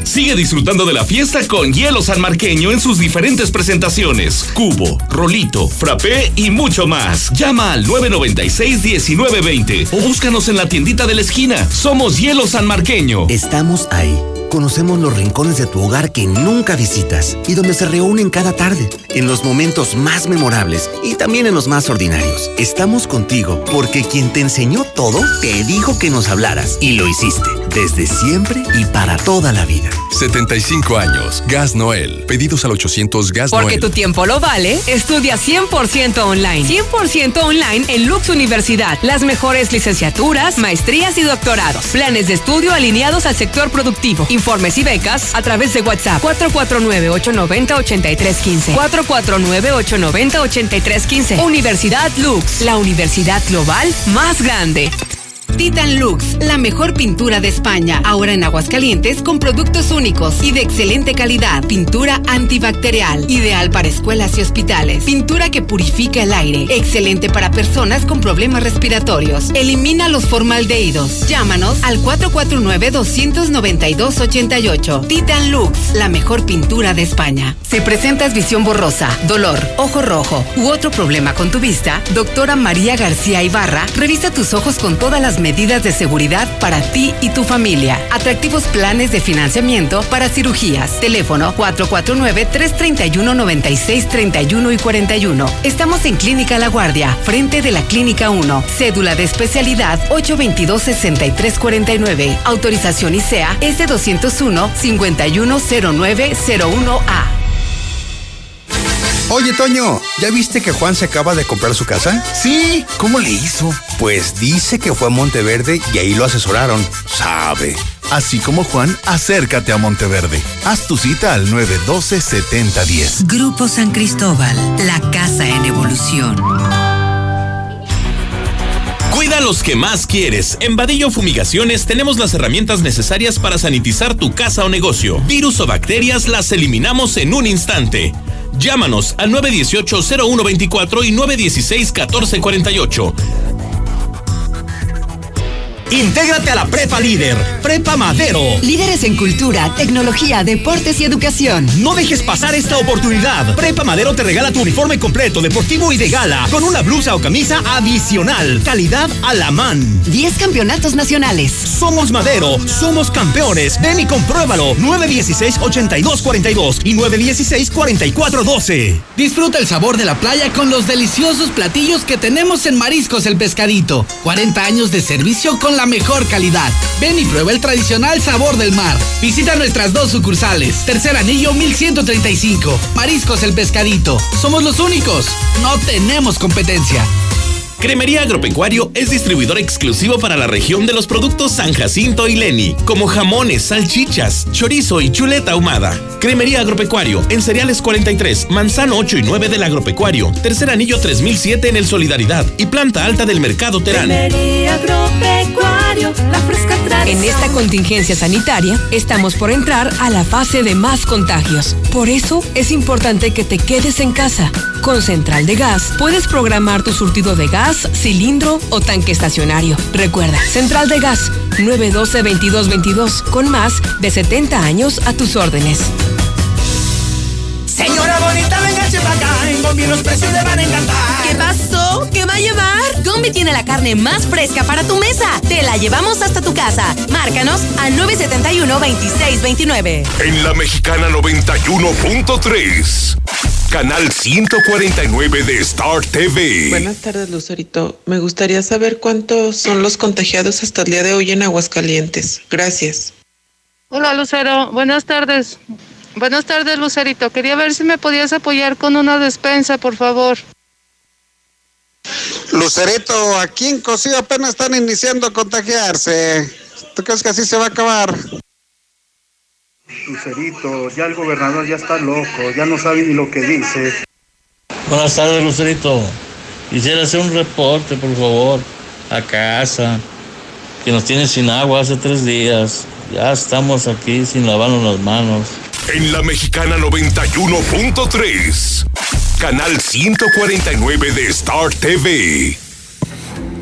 Sigue disfrutando de la fiesta con hielo sanmarqueño en sus diferentes presentaciones. Cubo, rolito, frappé y mucho más. Llama al 996-1920 o búscanos en la tiendita de la esquina. Somos Hielo Sanmarqueño. Estamos ahí. Conocemos los rincones de tu hogar que nunca visitas y donde se reúnen cada tarde, en los momentos más memorables y también en los más ordinarios. Estamos contigo porque quien te enseñó todo te dijo que nos hablaras y lo hiciste, desde siempre y para toda la vida. 75 años, Gas Noel. Pedidos al 800 Gas Porque Noel. tu tiempo lo vale, estudia 100% online. 100% online en Lux Universidad. Las mejores licenciaturas, maestrías y doctorados. Planes de estudio alineados al sector productivo. Informes y becas a través de WhatsApp 449-890-8315. 449-890-8315. Universidad Lux, la universidad global más grande. Titan Lux, la mejor pintura de España. Ahora en Aguascalientes con productos únicos y de excelente calidad. Pintura antibacterial, ideal para escuelas y hospitales. Pintura que purifica el aire, excelente para personas con problemas respiratorios. Elimina los formaldehídos. Llámanos al 449-292-88. Titan Lux, la mejor pintura de España. Si presentas visión borrosa, dolor, ojo rojo u otro problema con tu vista, doctora María García Ibarra revisa tus ojos con todas las medidas de seguridad para ti y tu familia. Atractivos planes de financiamiento para cirugías. Teléfono 449-331-9631 y 41. Estamos en Clínica La Guardia, frente de la Clínica 1. Cédula de especialidad 822-6349. Autorización ICEA es de 201-510901A. Oye, Toño, ¿ya viste que Juan se acaba de comprar su casa? Sí, ¿cómo le hizo? Pues dice que fue a Monteverde y ahí lo asesoraron. Sabe. Así como Juan, acércate a Monteverde. Haz tu cita al 912-7010. Grupo San Cristóbal, la casa en evolución. Cuida a los que más quieres. En Vadillo Fumigaciones tenemos las herramientas necesarias para sanitizar tu casa o negocio. Virus o bacterias las eliminamos en un instante. Llámanos al 918-0124 y 916-1448. Intégrate a la Prepa Líder, Prepa Madero. Líderes en cultura, tecnología, deportes y educación. No dejes pasar esta oportunidad. Prepa Madero te regala tu uniforme completo, deportivo y de gala, con una blusa o camisa adicional. Calidad a la man. 10 campeonatos nacionales. Somos Madero, somos campeones. Ven y compruébalo. 916-8242 y 916-4412. Disfruta el sabor de la playa con los deliciosos platillos que tenemos en Mariscos el Pescadito. 40 años de servicio con la mejor calidad. Ven y prueba el tradicional sabor del mar. Visita nuestras dos sucursales. Tercer anillo 1135. Mariscos el Pescadito. Somos los únicos. No tenemos competencia. Cremería Agropecuario es distribuidor exclusivo para la región de los productos San Jacinto y Leni, como jamones, salchichas, chorizo y chuleta ahumada. Cremería Agropecuario en Cereales 43, Manzano 8 y 9 del Agropecuario, Tercer Anillo 3007 en el Solidaridad y Planta Alta del Mercado Terán. Cremería Agropecuario, la fresca En esta contingencia sanitaria, estamos por entrar a la fase de más contagios. Por eso es importante que te quedes en casa. Con Central de Gas puedes programar tu surtido de gas, cilindro o tanque estacionario. Recuerda, Central de Gas 912-2222 con más de 70 años a tus órdenes. Señora bonita, venga para acá. En Gombi los precios le van a encantar. ¿Qué pasó? ¿Qué va a llevar? Gombi tiene la carne más fresca para tu mesa. Te la llevamos hasta tu casa. Márcanos al 971-2629. En la mexicana 91.3. Canal 149 de Star TV. Buenas tardes, Lucerito. Me gustaría saber cuántos son los contagiados hasta el día de hoy en Aguascalientes. Gracias. Hola, Lucero. Buenas tardes. Buenas tardes, Lucerito. Quería ver si me podías apoyar con una despensa, por favor. Lucerito, aquí en Cocío apenas están iniciando a contagiarse. ¿Tú crees que así se va a acabar? Lucerito, ya el gobernador ya está loco, ya no sabe ni lo que dice. Buenas tardes, Lucerito. Quisiera hacer un reporte, por favor, a casa, que nos tiene sin agua hace tres días. Ya estamos aquí sin lavarnos las manos. En la mexicana 91.3. Canal 149 de Star TV.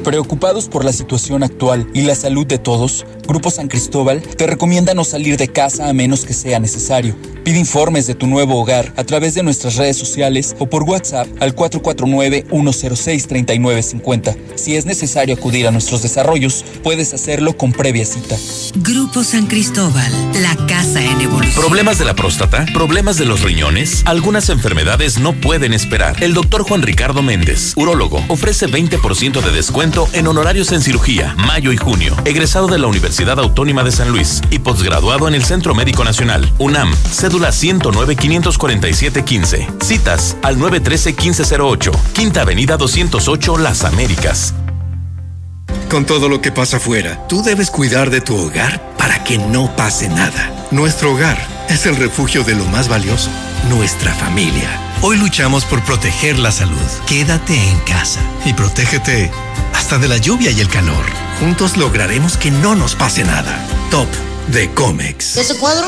Preocupados por la situación actual y la salud de todos, Grupo San Cristóbal te recomienda no salir de casa a menos que sea necesario. Pide informes de tu nuevo hogar a través de nuestras redes sociales o por WhatsApp al 449-106-3950. Si es necesario acudir a nuestros desarrollos, puedes hacerlo con previa cita. Grupo San Cristóbal, la casa en evolución. ¿Problemas de la próstata? ¿Problemas de los riñones? Algunas enfermedades no pueden esperar. El doctor Juan Ricardo Méndez, urólogo, ofrece 20% de descuento en honorarios en cirugía, mayo y junio. Egresado de la Universidad Autónoma de San Luis y posgraduado en el Centro Médico Nacional, UNAM, cédula 109-547-15. Citas al 913-1508, Quinta Avenida 208, Las Américas. Con todo lo que pasa afuera, tú debes cuidar de tu hogar para que no pase nada. Nuestro hogar es el refugio de lo más valioso, nuestra familia. Hoy luchamos por proteger la salud. Quédate en casa y protégete hasta de la lluvia y el calor. Juntos lograremos que no nos pase nada. Top de Comex. ¿Ese cuadro?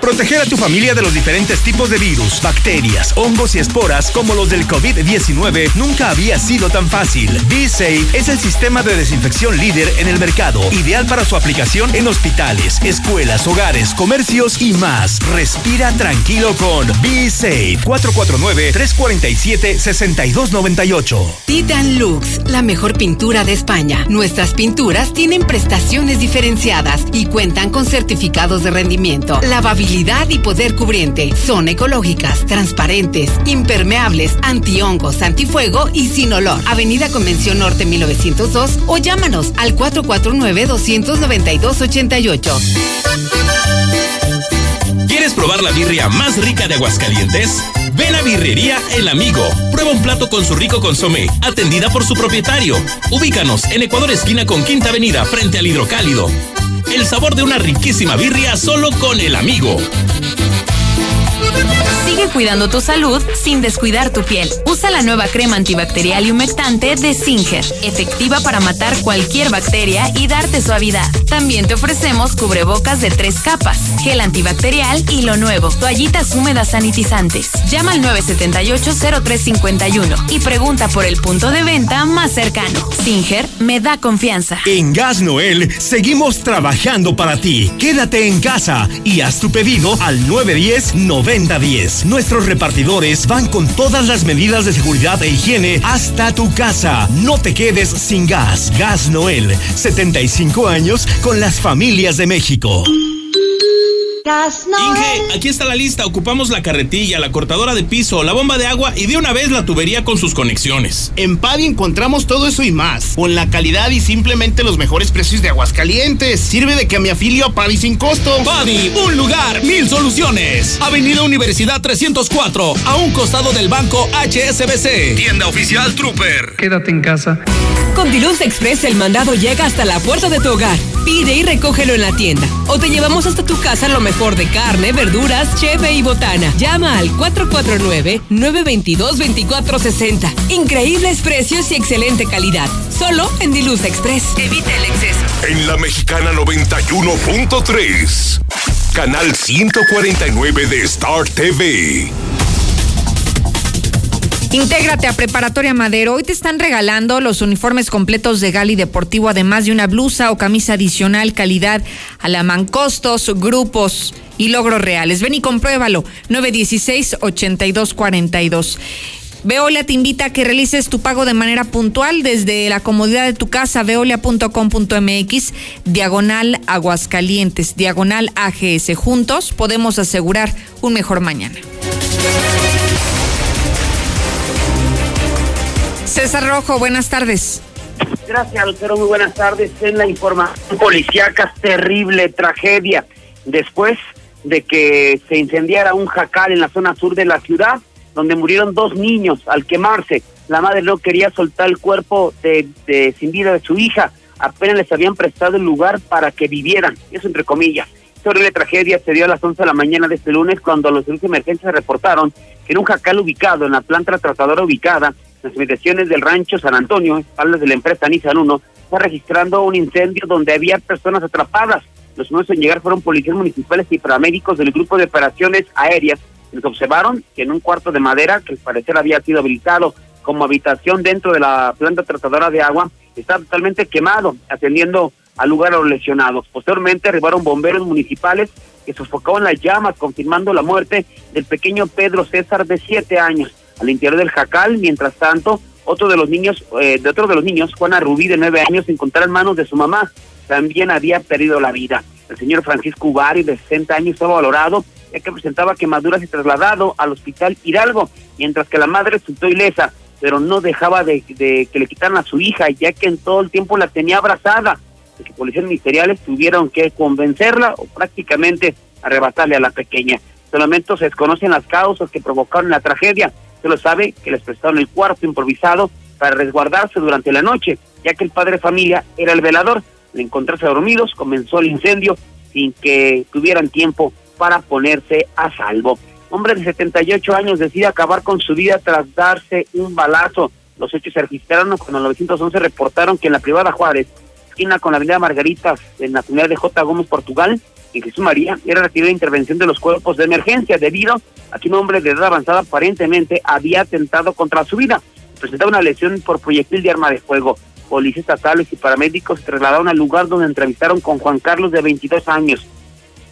Proteger a tu familia de los diferentes tipos de virus, bacterias, hongos y esporas como los del COVID-19 nunca había sido tan fácil. B-Safe es el sistema de desinfección líder en el mercado, ideal para su aplicación en hospitales, escuelas, hogares, comercios y más. Respira tranquilo con B-Safe 449-347-6298. Titan Lux, la mejor pintura de España. Nuestras pinturas tienen prestaciones diferenciadas y cuentan con certificados de rendimiento, lavabilidad y poder cubriente. Son ecológicas, transparentes, impermeables, antihongos, antifuego y sin olor. Avenida Convención Norte 1902 o llámanos al 449-292-88. ¿Quieres probar la birria más rica de Aguascalientes? Ven a Birrería El Amigo. Prueba un plato con su rico consomé, atendida por su propietario. Ubícanos en Ecuador esquina con Quinta Avenida, frente al Hidrocálido. El sabor de una riquísima birria solo con El Amigo. Sigue cuidando tu salud sin descuidar tu piel. Usa la nueva crema antibacterial y humectante de Singer, efectiva para matar cualquier bacteria y darte suavidad. También te ofrecemos cubrebocas de tres capas, gel antibacterial y lo nuevo, toallitas húmedas sanitizantes. Llama al 978-0351 y pregunta por el punto de venta más cercano. Singer me da confianza. En Gas Noel seguimos trabajando para ti. Quédate en casa y haz tu pedido al 910 90 7010. Nuestros repartidores van con todas las medidas de seguridad e higiene hasta tu casa. No te quedes sin gas. Gas Noel, 75 años con las familias de México. Inge, aquí está la lista. Ocupamos la carretilla, la cortadora de piso, la bomba de agua y de una vez la tubería con sus conexiones. En Padi encontramos todo eso y más. Con la calidad y simplemente los mejores precios de Aguascalientes. Sirve de que me afilio a Padi sin costo. Padi, un lugar, mil soluciones. Avenida Universidad 304, a un costado del banco HSBC. Tienda oficial Trooper. Quédate en casa. Con Diluz Express el mandado llega hasta la puerta de tu hogar. Pide y recógelo en la tienda. O te llevamos hasta tu casa lo mejor de carne, verduras, cheve y botana. Llama al 449-922-2460. Increíbles precios y excelente calidad. Solo en Diluz Express. Evita el exceso. En la mexicana 91.3. Canal 149 de Star TV. Intégrate a Preparatoria Madero. Hoy te están regalando los uniformes completos de Gali Deportivo, además de una blusa o camisa adicional, calidad a la mancostos, grupos y logros reales. Ven y compruébalo. 916-8242. Veolia te invita a que realices tu pago de manera puntual desde la comodidad de tu casa, veolia.com.mx, diagonal Aguascalientes, diagonal AGS. Juntos podemos asegurar un mejor mañana. César Rojo, buenas tardes. Gracias, Lucero. Muy buenas tardes. En la información policíaca, terrible tragedia. Después de que se incendiara un jacal en la zona sur de la ciudad, donde murieron dos niños al quemarse. La madre no quería soltar el cuerpo de, de sin vida de su hija. Apenas les habían prestado el lugar para que vivieran. Eso entre comillas. Esta horrible tragedia se dio a las 11 de la mañana de este lunes cuando los servicios de emergencia reportaron que en un jacal ubicado en la planta tratadora ubicada las inmediaciones del rancho San Antonio, espaldas de la empresa Nissan 1, está registrando un incendio donde había personas atrapadas. Los primeros en llegar fueron policías municipales y paramédicos del grupo de operaciones aéreas. Les observaron que en un cuarto de madera, que al parecer había sido habilitado como habitación dentro de la planta tratadora de agua, está totalmente quemado, atendiendo al lugar a los lesionados. Posteriormente arribaron bomberos municipales que sofocaban las llamas, confirmando la muerte del pequeño Pedro César de siete años al interior del jacal. Mientras tanto, otro de los niños, eh, de otro de los niños, Juana Rubí, de nueve años, se encontraba en manos de su mamá. También había perdido la vida. El señor Francisco Ubari, de 60 años, estaba valorado, ya que presentaba quemaduras y trasladado al hospital Hidalgo, mientras que la madre resultó ilesa, pero no dejaba de, de que le quitaran a su hija, ya que en todo el tiempo la tenía abrazada. De que policías ministeriales tuvieron que convencerla o prácticamente arrebatarle a la pequeña. Solamente se desconocen las causas que provocaron la tragedia. Se lo sabe que les prestaron el cuarto improvisado para resguardarse durante la noche, ya que el padre de familia era el velador. Al encontrarse dormidos, comenzó el incendio sin que tuvieran tiempo para ponerse a salvo. Hombre de 78 años decide acabar con su vida tras darse un balazo. Los hechos se registraron cuando en 911 reportaron que en la privada Juárez, esquina con la avenida Margarita, en la comunidad de J. Gómez, Portugal, en Jesús María, era requerida intervención de los cuerpos de emergencia debido a que un hombre de edad avanzada aparentemente había atentado contra su vida. Presentaba una lesión por proyectil de arma de fuego. Policías estatales y paramédicos se trasladaron al lugar donde entrevistaron con Juan Carlos de 22 años.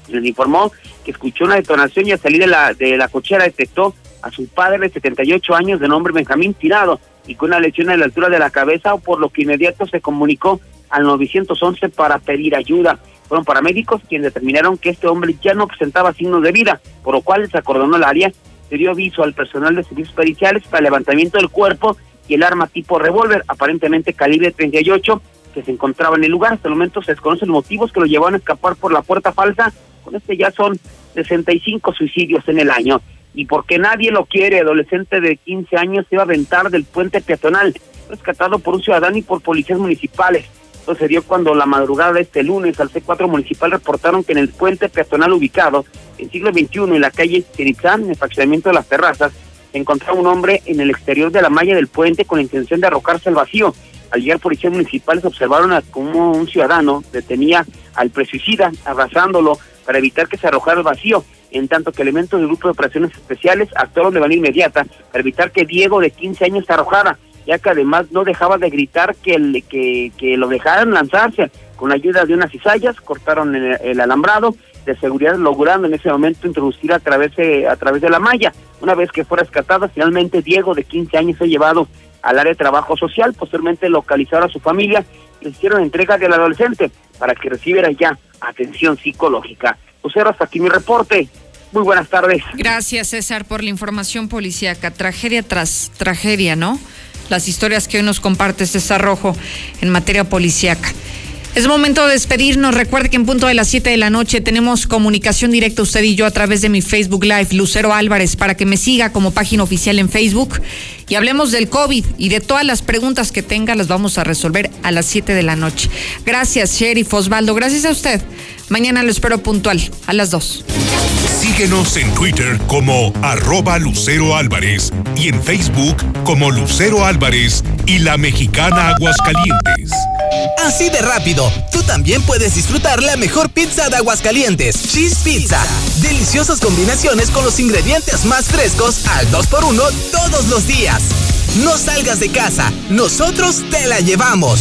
Les informó que escuchó una detonación y al salir de la, de la cochera detectó a su padre de 78 años de nombre Benjamín tirado y con una lesión a la altura de la cabeza, por lo que inmediato se comunicó al 911 para pedir ayuda. Fueron paramédicos quienes determinaron que este hombre ya no presentaba signos de vida, por lo cual se acordonó el área, se dio aviso al personal de servicios periciales para levantamiento del cuerpo y el arma tipo revólver, aparentemente calibre 38, que se encontraba en el lugar. Hasta el momento se desconocen los motivos que lo llevaron a escapar por la puerta falsa. Con este ya son 65 suicidios en el año. Y porque nadie lo quiere, adolescente de 15 años se iba a aventar del puente peatonal, rescatado por un ciudadano y por policías municipales. Esto se dio cuando la madrugada de este lunes al C4 municipal reportaron que en el puente peatonal ubicado en siglo XXI en la calle Tiritzán, en el fraccionamiento de las terrazas, se encontraba un hombre en el exterior de la malla del puente con la intención de arrojarse al vacío. Al llegar policías municipales observaron a cómo un ciudadano detenía al presuicida abrazándolo para evitar que se arrojara al vacío, en tanto que elementos del grupo de operaciones especiales actuaron de manera inmediata para evitar que Diego de 15 años se arrojara, ya que además no dejaba de gritar que, el, que, lo dejaran lanzarse. Con ayuda de unas cizallas cortaron el, alambrado de seguridad, logrando en ese momento introducir a través de, a través de la malla. Una vez que fue rescatada, finalmente Diego, de 15 años, fue llevado al área de trabajo social, posteriormente localizaron a su familia y hicieron entrega del adolescente para que recibiera ya atención psicológica. Lucero, hasta aquí mi reporte. Muy buenas tardes. Gracias, César, por la información policíaca. Tragedia tras tragedia, ¿no? Las historias que hoy nos comparte César Rojo en materia policíaca. Es momento de despedirnos. Recuerde que en punto de las 7 de la noche tenemos comunicación directa usted y yo a través de mi Facebook Live, Lucero Álvarez, para que me siga como página oficial en Facebook y hablemos del COVID y de todas las preguntas que tenga las vamos a resolver a las 7 de la noche. Gracias, Sheriff Osvaldo. Gracias a usted. Mañana lo espero puntual a las 2. Síguenos en Twitter como arroba Lucero Álvarez y en Facebook como Lucero Álvarez y la mexicana Aguascalientes. Así de rápido, tú también puedes disfrutar la mejor pizza de Aguascalientes, Cheese Pizza. Deliciosas combinaciones con los ingredientes más frescos al 2x1 todos los días. No salgas de casa, nosotros te la llevamos.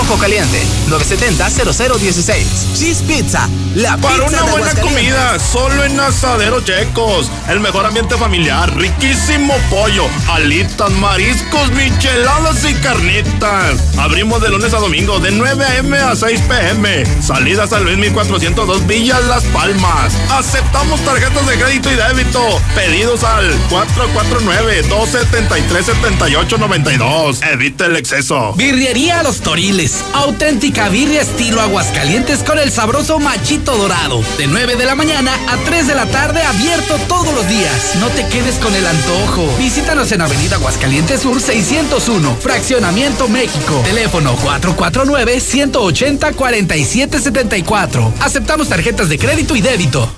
Ojo Caliente, 970-0016. Cheese Pizza, la Para pizza una de buena comida, solo en Asadero Checos. El mejor ambiente familiar, riquísimo pollo, alitas, mariscos, micheladas y carnitas. Abrimos de lunes a domingo de 9 a.m. a 6 p.m. Salidas al Luis 1402 Villas Las Palmas. Aceptamos tarjetas de crédito y débito. Pedidos al 449-273-7892. Evita el exceso. Birrería Los Toriles. Auténtica birria estilo Aguascalientes con el sabroso machito dorado. De 9 de la mañana a 3 de la tarde abierto todos días. No te quedes con el antojo. Visítanos en Avenida Aguascalientes Sur 601, Fraccionamiento México. Teléfono 449-180-4774. Aceptamos tarjetas de crédito y débito.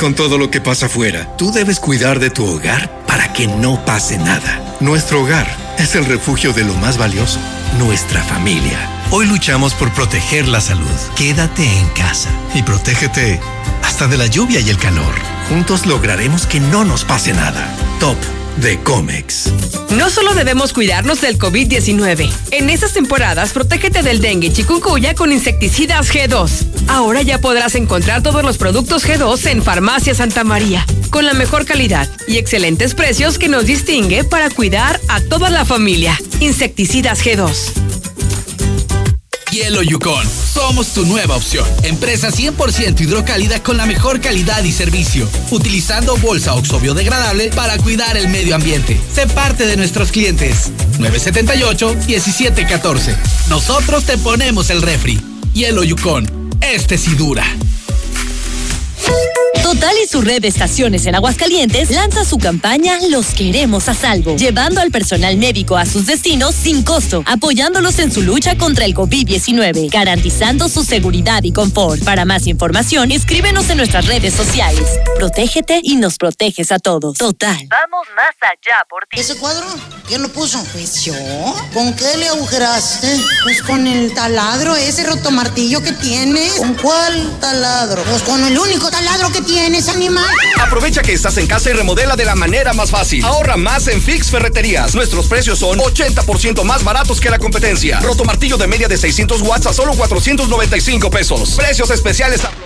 Con todo lo que pasa afuera, tú debes cuidar de tu hogar para que no pase nada. Nuestro hogar es el refugio de lo más valioso, nuestra familia. Hoy luchamos por proteger la salud. Quédate en casa y protégete hasta de la lluvia y el calor. Juntos lograremos que no nos pase nada. Top de Comex. No solo debemos cuidarnos del COVID-19. En estas temporadas, protégete del dengue y chikungunya con insecticidas G2. Ahora ya podrás encontrar todos los productos G2 en Farmacia Santa María, con la mejor calidad y excelentes precios que nos distingue para cuidar a toda la familia. Insecticidas G2. Hielo Yukon. Somos tu nueva opción. Empresa 100% hidrocálida con la mejor calidad y servicio. Utilizando bolsa oxo biodegradable para cuidar el medio ambiente. Sé parte de nuestros clientes. 978-1714. Nosotros te ponemos el refri. Hielo Yukon. Este sí dura. Total y su red de estaciones en Aguascalientes lanza su campaña Los queremos a salvo, llevando al personal médico a sus destinos sin costo, apoyándolos en su lucha contra el COVID-19, garantizando su seguridad y confort. Para más información, escríbenos en nuestras redes sociales. Protégete y nos proteges a todos. Total. Vamos más allá por ti. ¿Ese cuadro? ¿Quién lo puso? Pues yo. ¿Con qué le agujeraste? Pues con el taladro, ese rotomartillo que tienes. ¿Con cuál taladro? Pues con el único taladro que Aprovecha que estás en casa y remodela de la manera más fácil. Ahorra más en Fix Ferreterías. Nuestros precios son 80% más baratos que la competencia. Roto martillo de media de 600 watts a solo 495 pesos. Precios especiales a